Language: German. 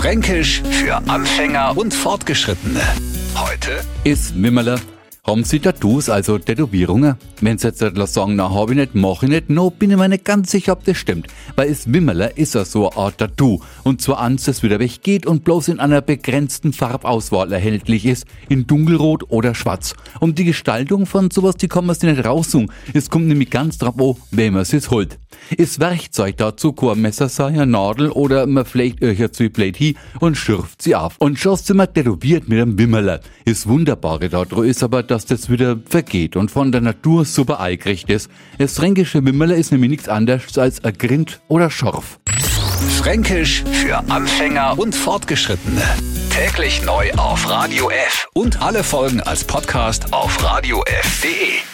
Fränkisch für Anfänger und Fortgeschrittene. Heute ist Wimmerler. Haben Sie Tattoos, also Tätowierungen? Wenn Sie jetzt sagen, na, hab ich nicht, mach ich nicht, no, bin ich mir nicht ganz sicher, ob das stimmt. Weil es Wimmerler ist ja so eine Art Tattoo. Und zwar eins, das wieder weggeht und bloß in einer begrenzten Farbauswahl erhältlich ist, in dunkelrot oder schwarz. Und die Gestaltung von sowas, die kann man sich nicht raussuchen. Es kommt nämlich ganz drauf an, wem man es holt. Ist Werkzeug dazu kein Messer sei, eine Nadel oder man vielleicht euch zwei Blade hin und schürft sie auf. Und schon sind wir tätowiert mit einem Wimmerler. Ist Wunderbare daran ist aber, dass das wieder vergeht und von der Natur super eingerichtet ist. Das fränkische Wimmerler ist nämlich nichts anderes als ein Grind oder Schorf. Fränkisch für Anfänger und Fortgeschrittene. Täglich neu auf Radio F und alle Folgen als Podcast auf radiof.de.